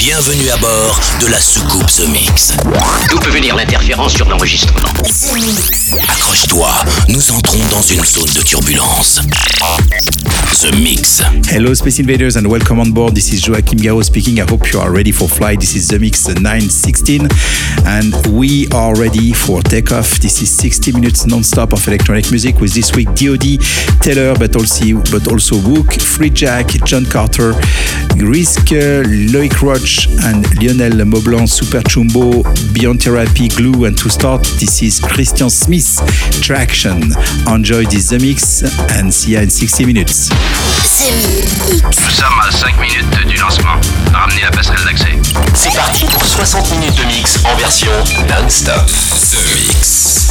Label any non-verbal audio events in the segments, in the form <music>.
Bienvenue à bord de la soucoupe The Mix. D'où peut venir l'interférence sur l'enregistrement Accroche-toi, nous entrons dans une zone de turbulence. The Mix. Hello, Space Invaders, and welcome on board. This is Joachim Gao speaking. I hope you are ready for flight. This is The Mix 916, and we are ready for takeoff. This is 60 minutes non-stop of electronic music with this week DoD, Taylor, but also but also Wook, Free Jack, John Carter, Risk, Loic Roach, and Lionel Moblan, Super Chumbo, Beyond Therapy, Glue, and to start, this is Christian Smith, Traction. Enjoy this The Mix and see you in 60 minutes. Nous sommes à 5 minutes du lancement. Ramenez la passerelle d'accès. C'est parti pour 60 minutes de mix en version non-stop. The Mix.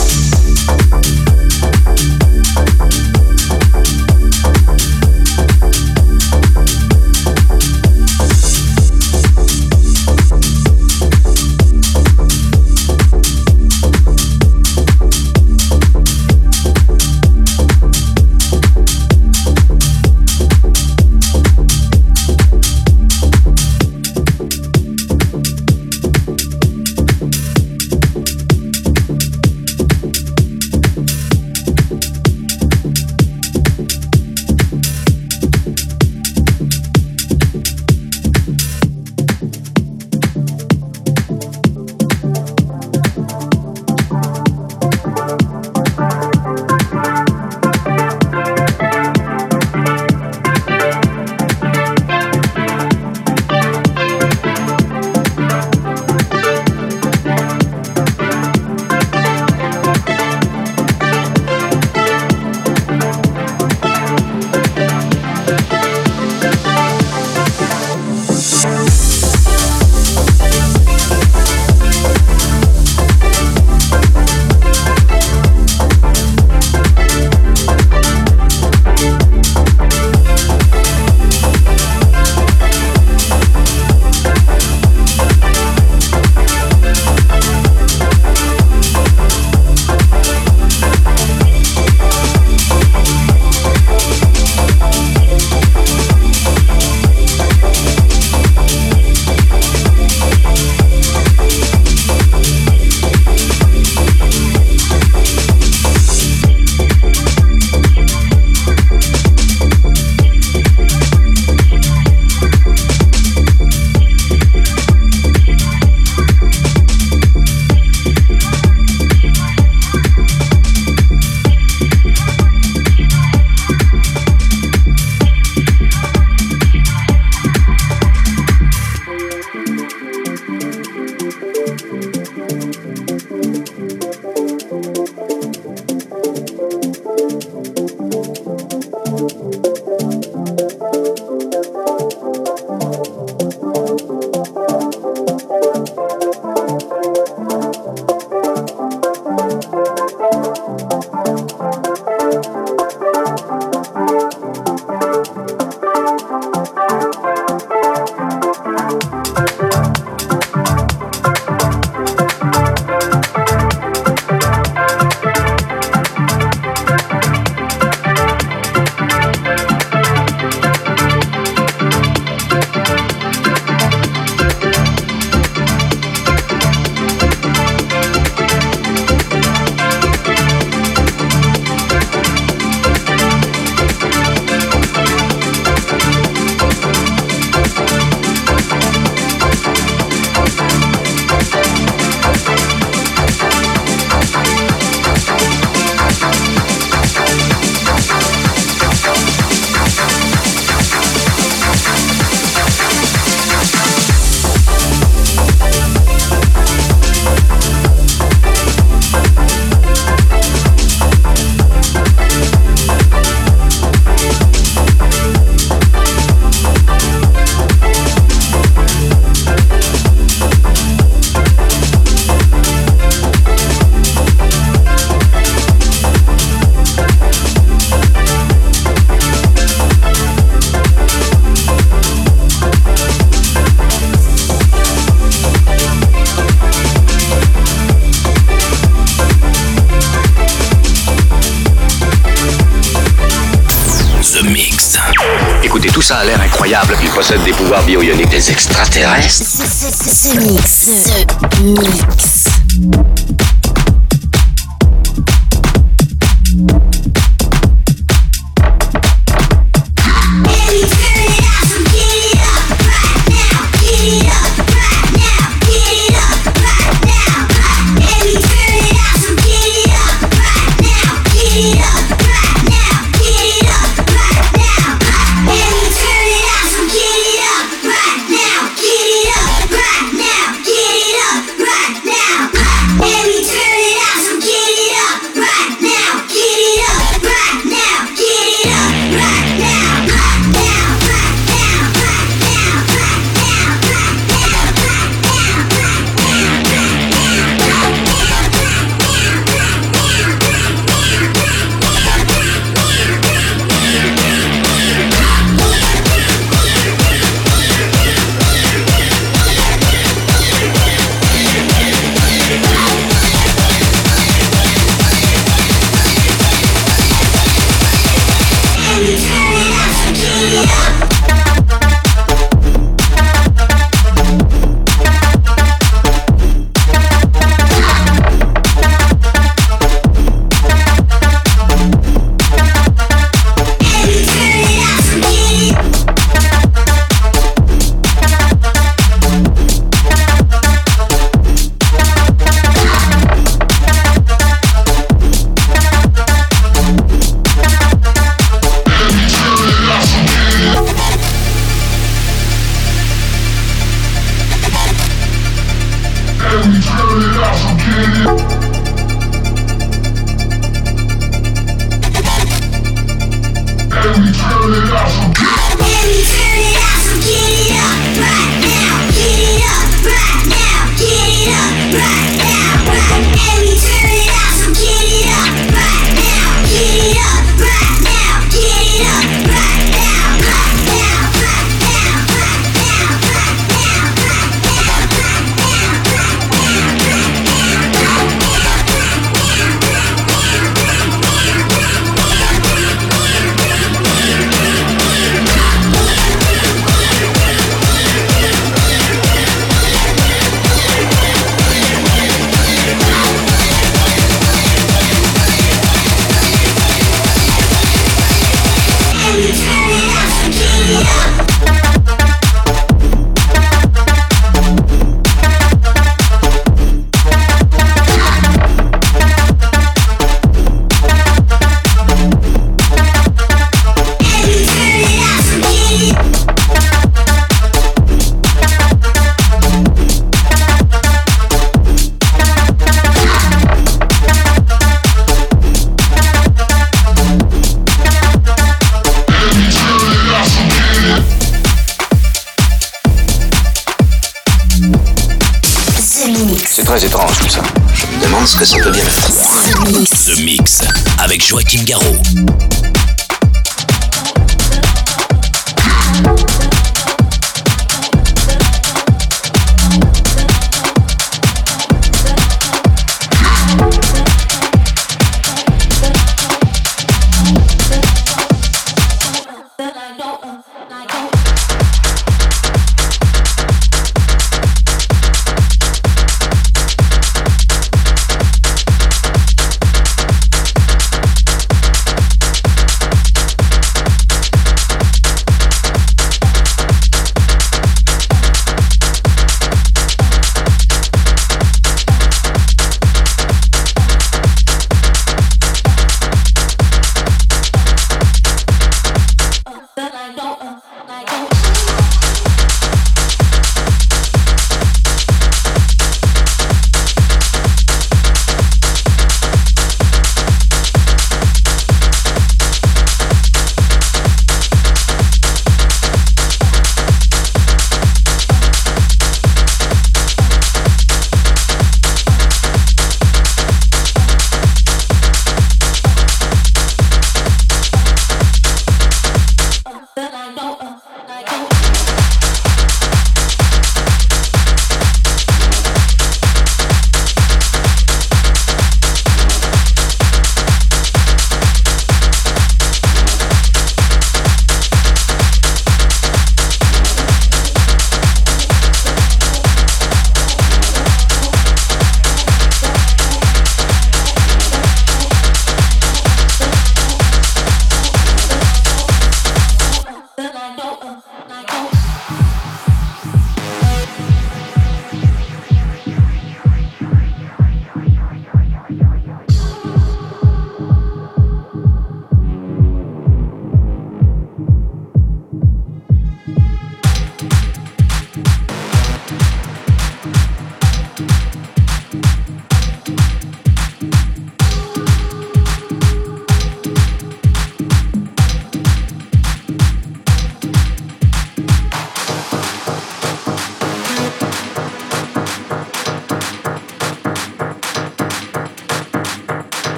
Bio-ioniques. Des extraterrestres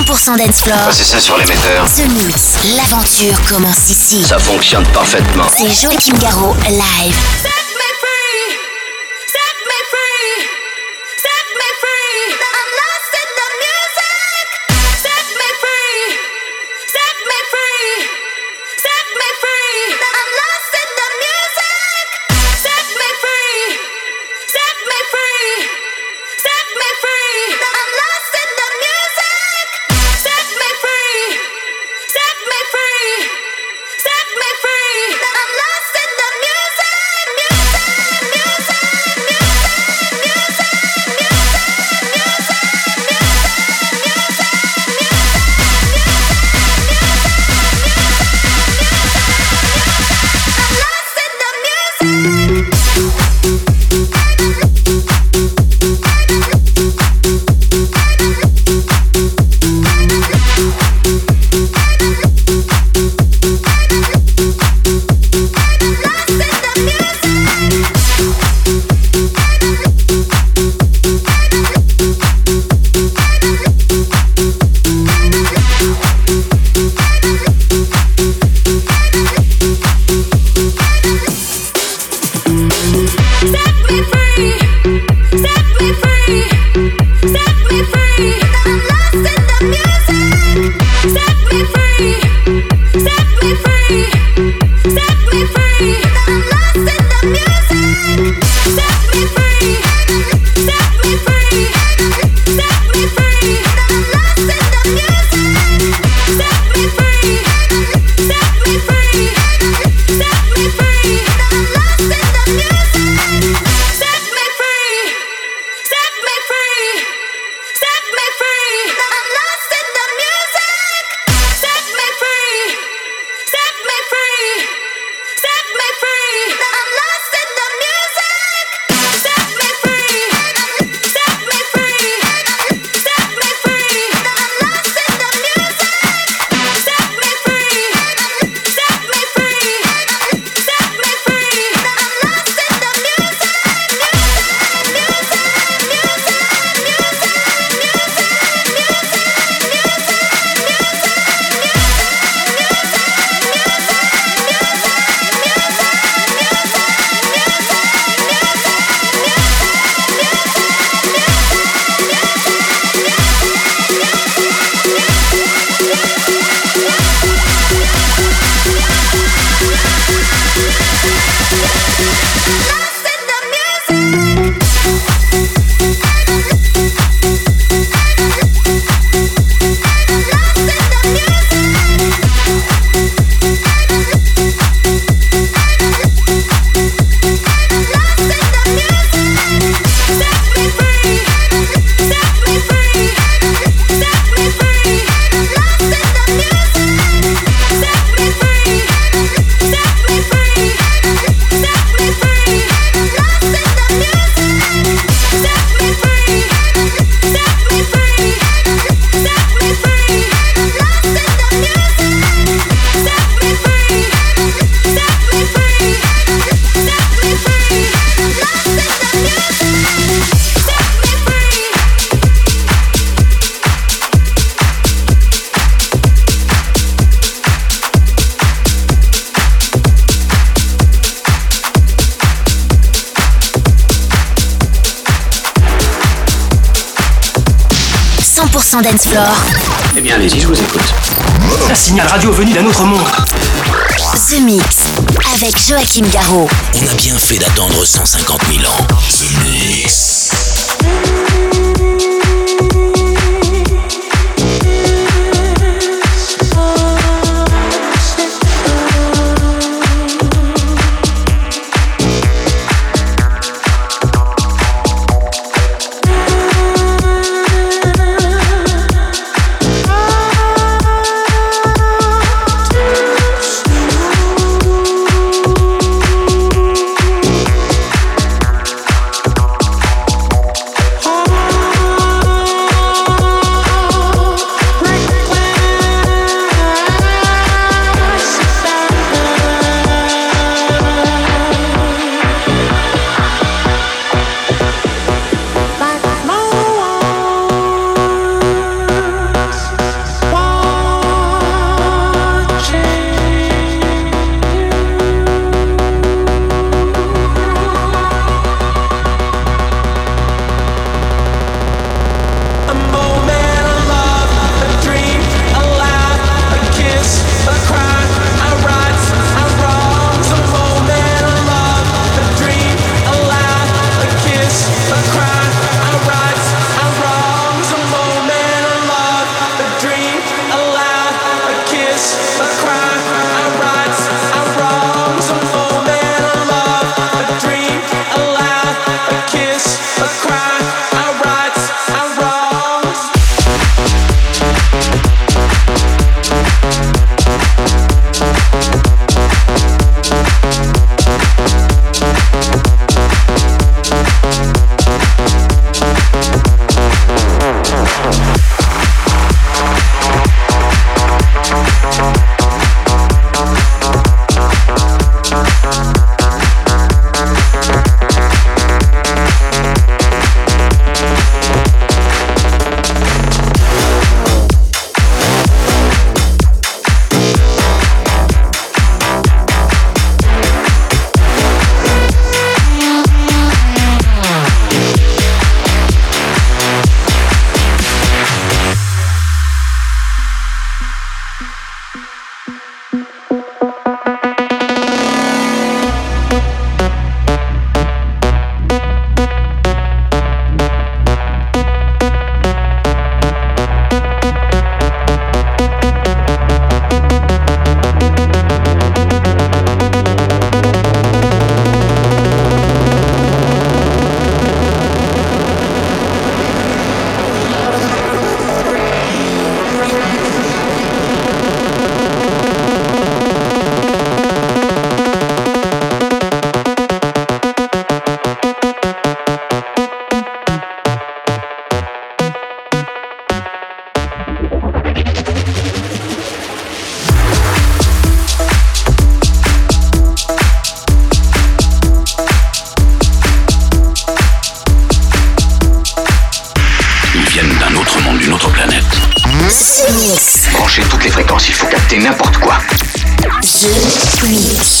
100% dance floor. C'est ça sur l'émetteur. The Mix, l'aventure commence ici. Ça fonctionne parfaitement. C'est Joachim Garraud, live. Dance floor. Eh bien, allez-y, je vous écoute. Un signal radio venu d'un autre monde. The Mix, avec Joachim Garraud. On a bien fait d'attendre 150 000 ans. The Mix. Chercher toutes les fréquences, il faut capter n'importe quoi. The Mix.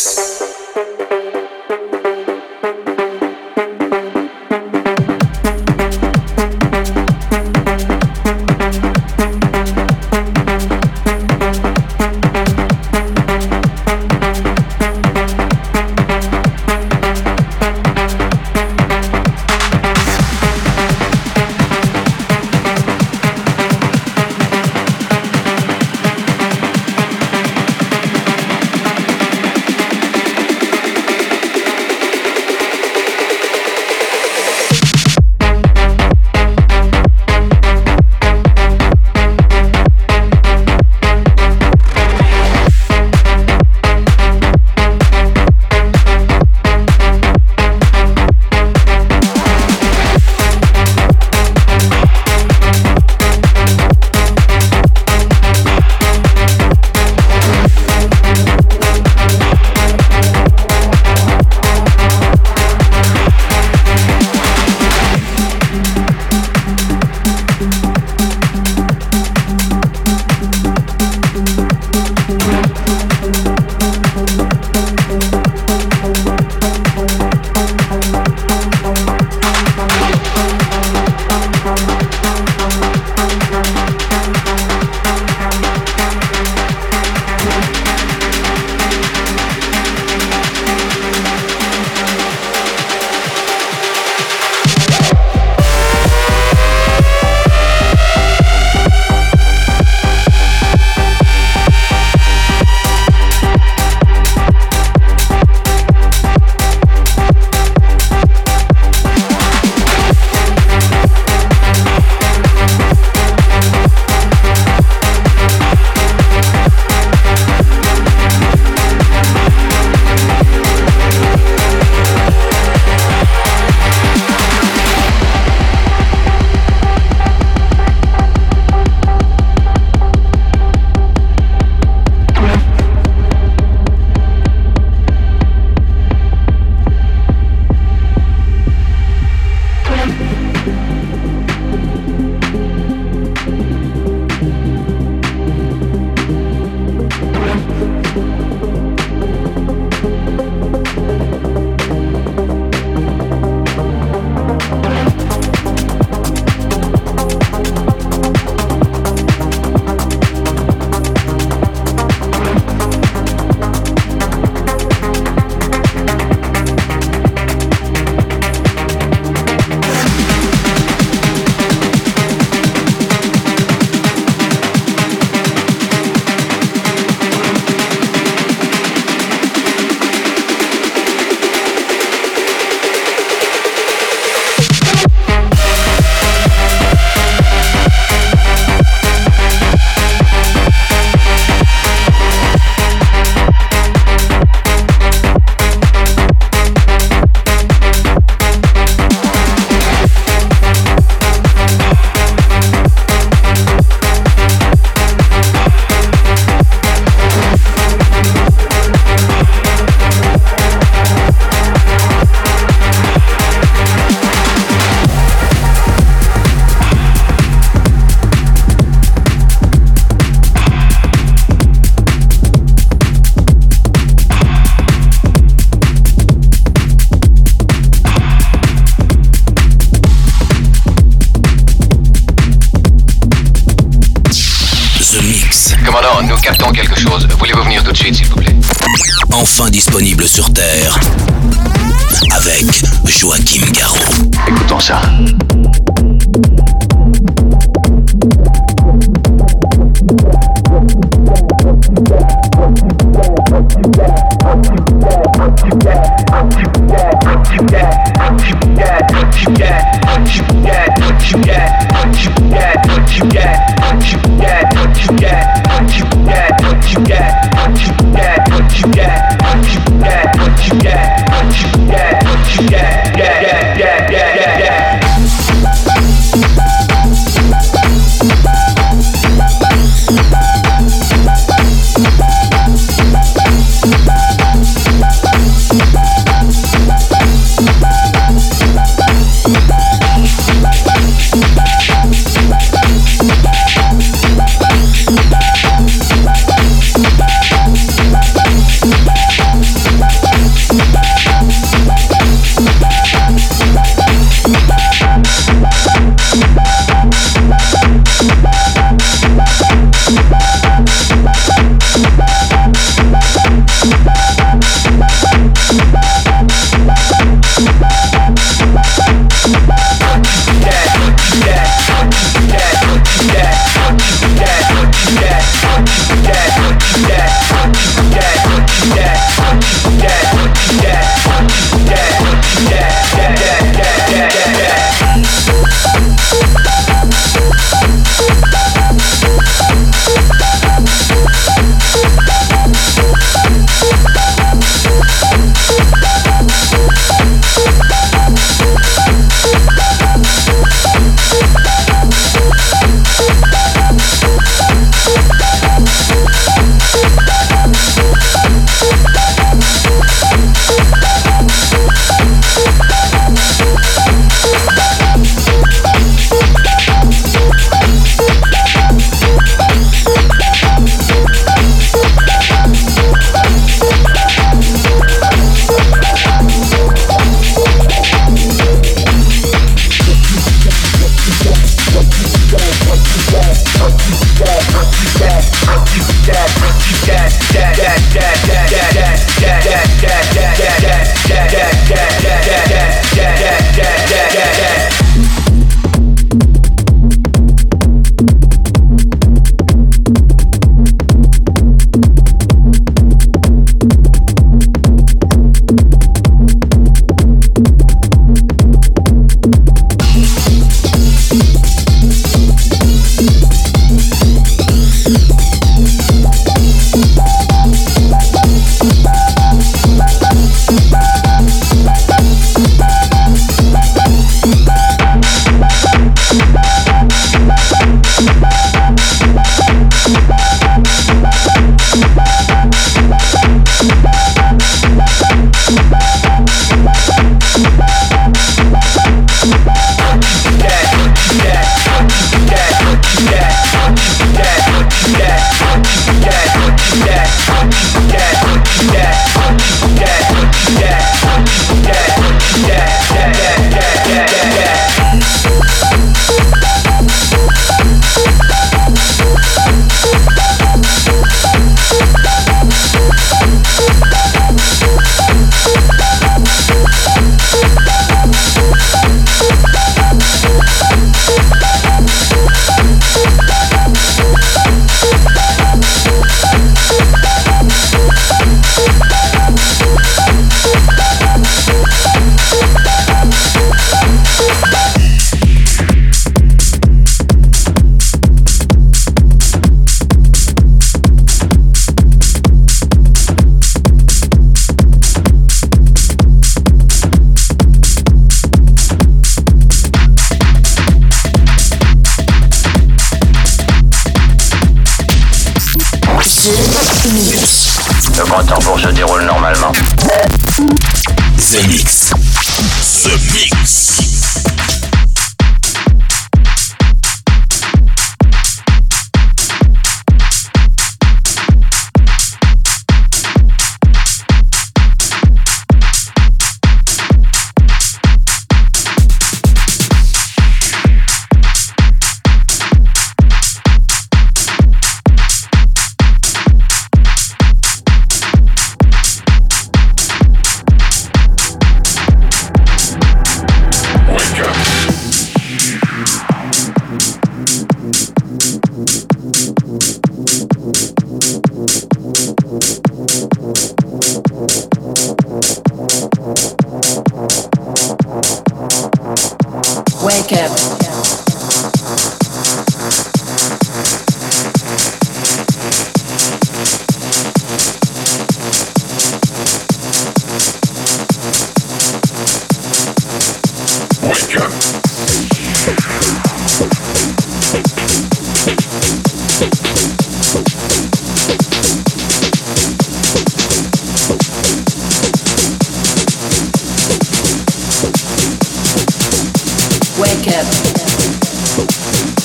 Wake up.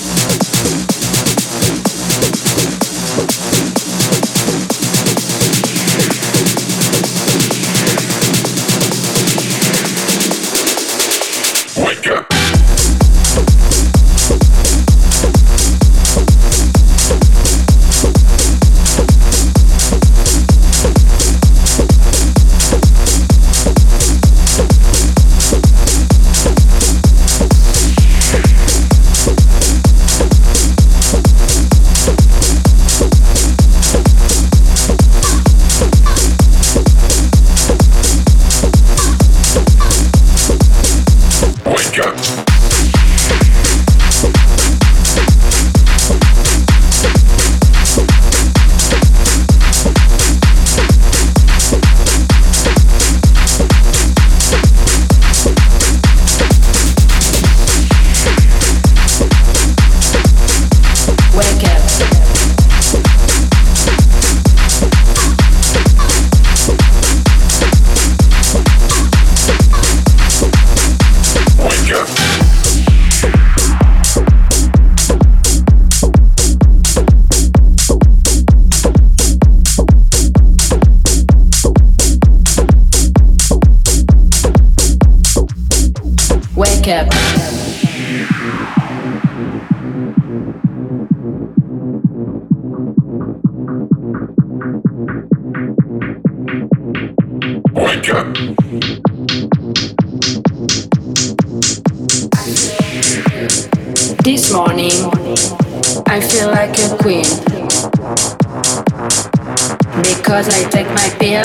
Because I take my pill.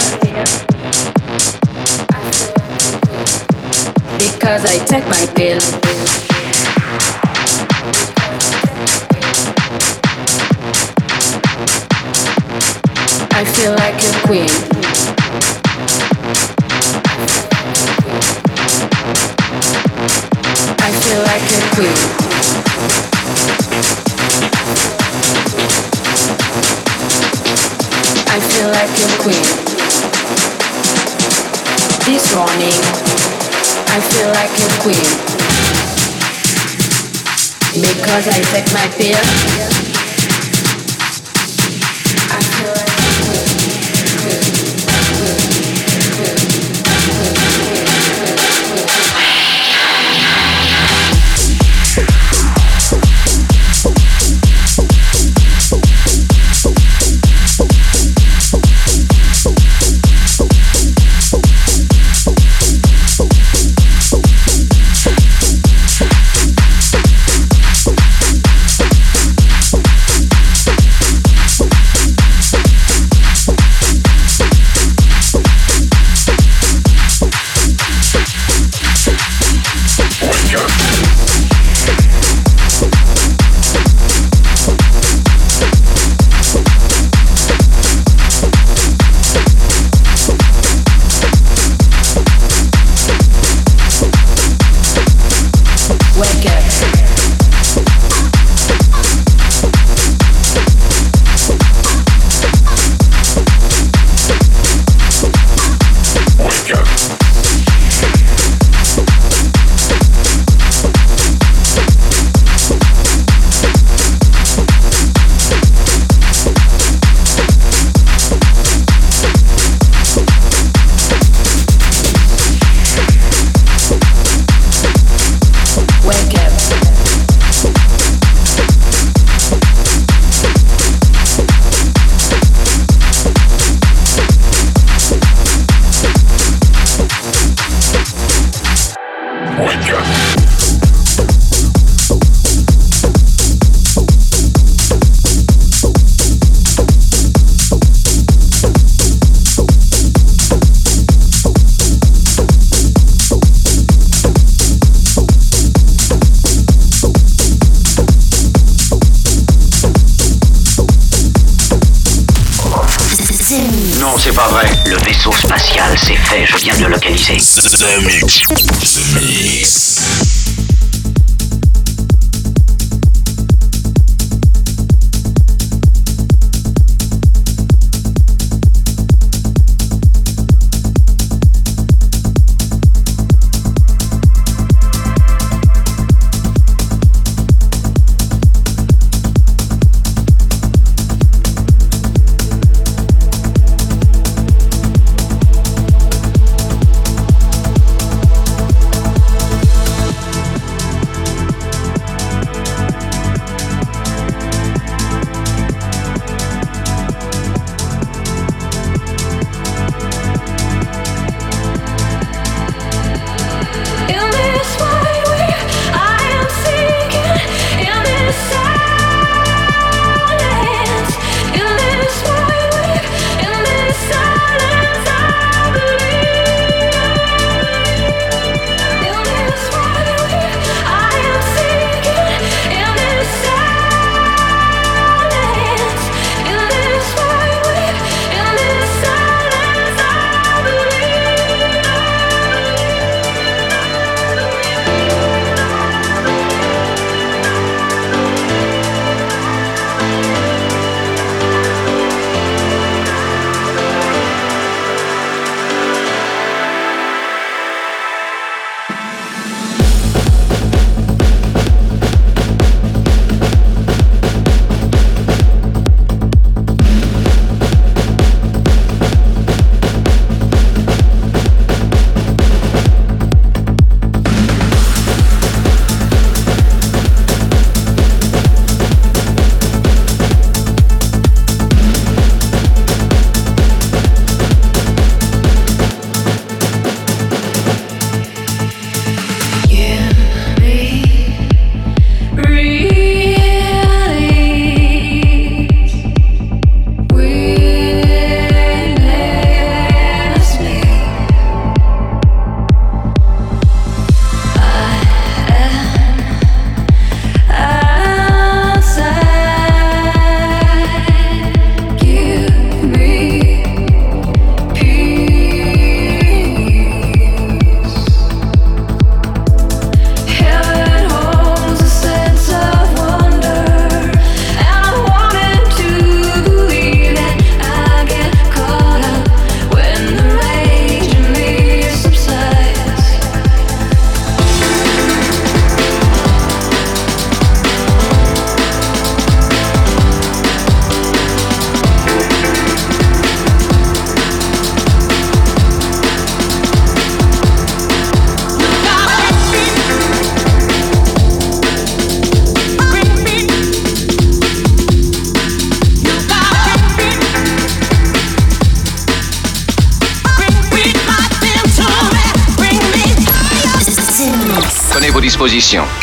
Because I take my pill. I feel like a queen. I feel like a queen. Feel queen. This morning, I feel like a queen. Because I take my pill. Mix.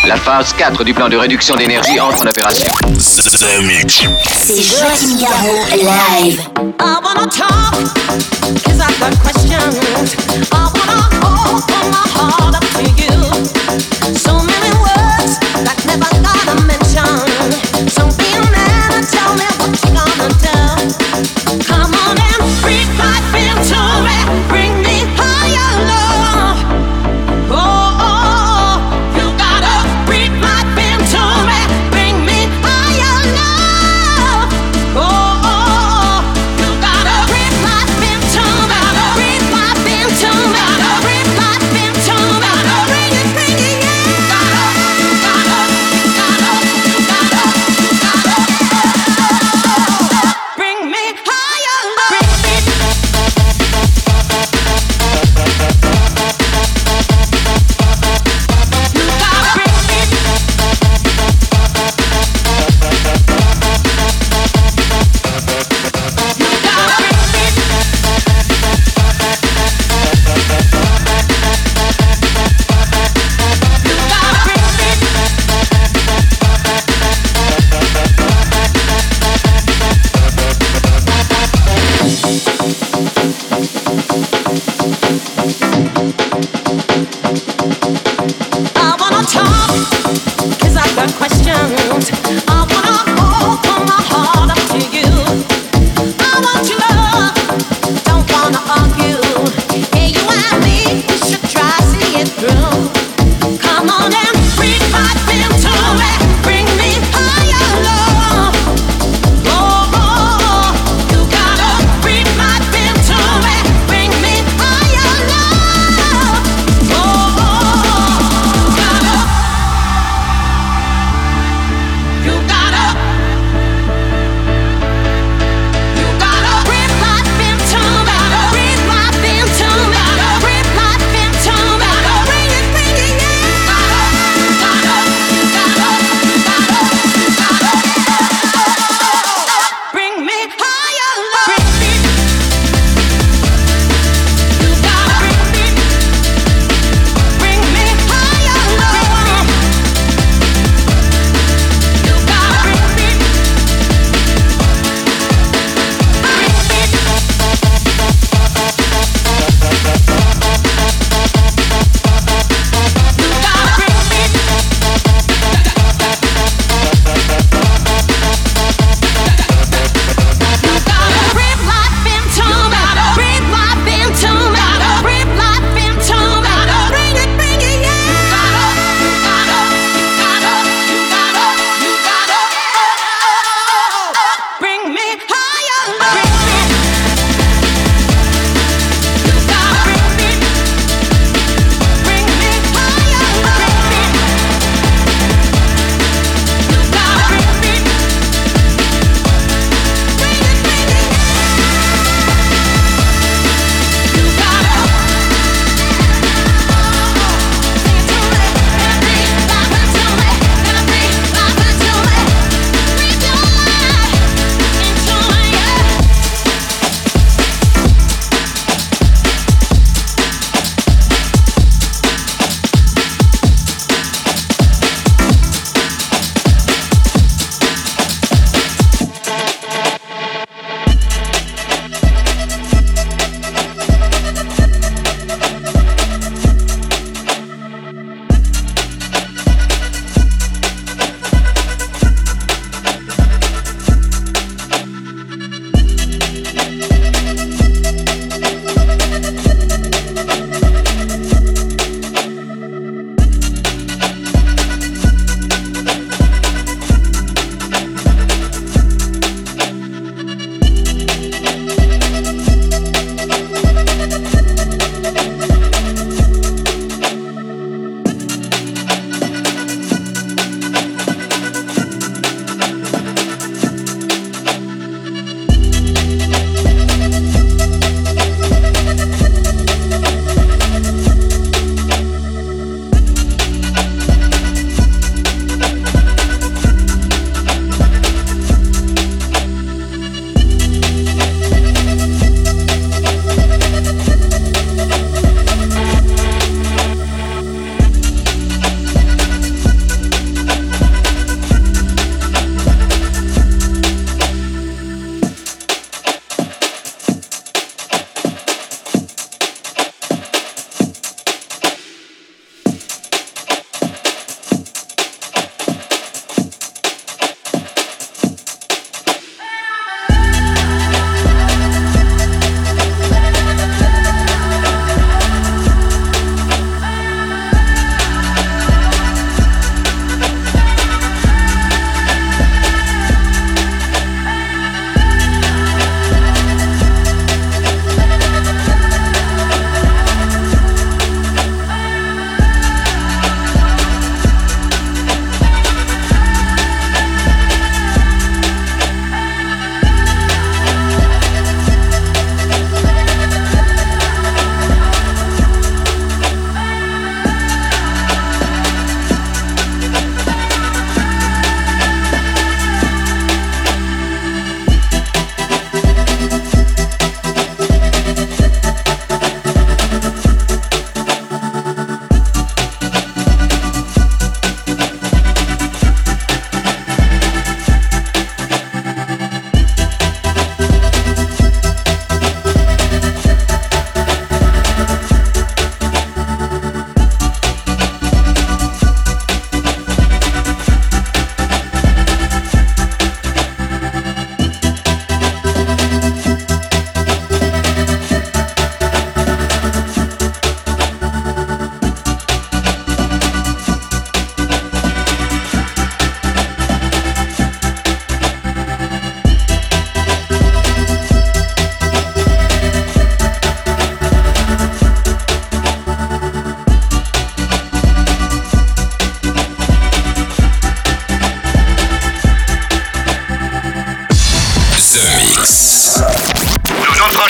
La phase 4 du plan de réduction d'énergie entre en opération.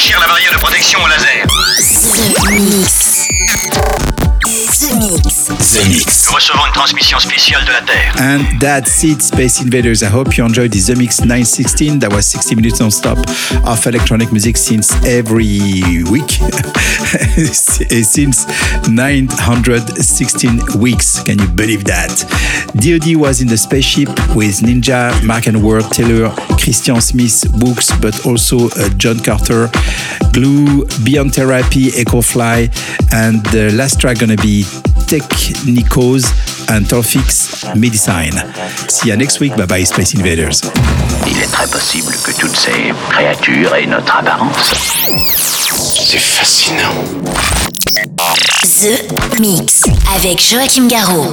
La barrière de protection au laser. The Mix. The Mix. The. Nous recevons une transmission spéciale de la Terre. And that's it, Space Invaders. I hope you enjoyed the Mix 916. That was 60 minutes non-stop of electronic music since every week, <laughs> since 916 weeks. Can you believe that? DoD was in the spaceship with Ninja, Mark and Ward, Taylor, Christian Smith, Books, but also uh, John Carter, Glue, Beyond Therapy, Ecofly, and the last track gonna be Technicos and Torfix Medicine. See you next week. Bye bye, Space Invaders. Il est très possible que toutes ces créatures aient notre apparence. C'est fascinant. The Mix avec Joachim Garraud.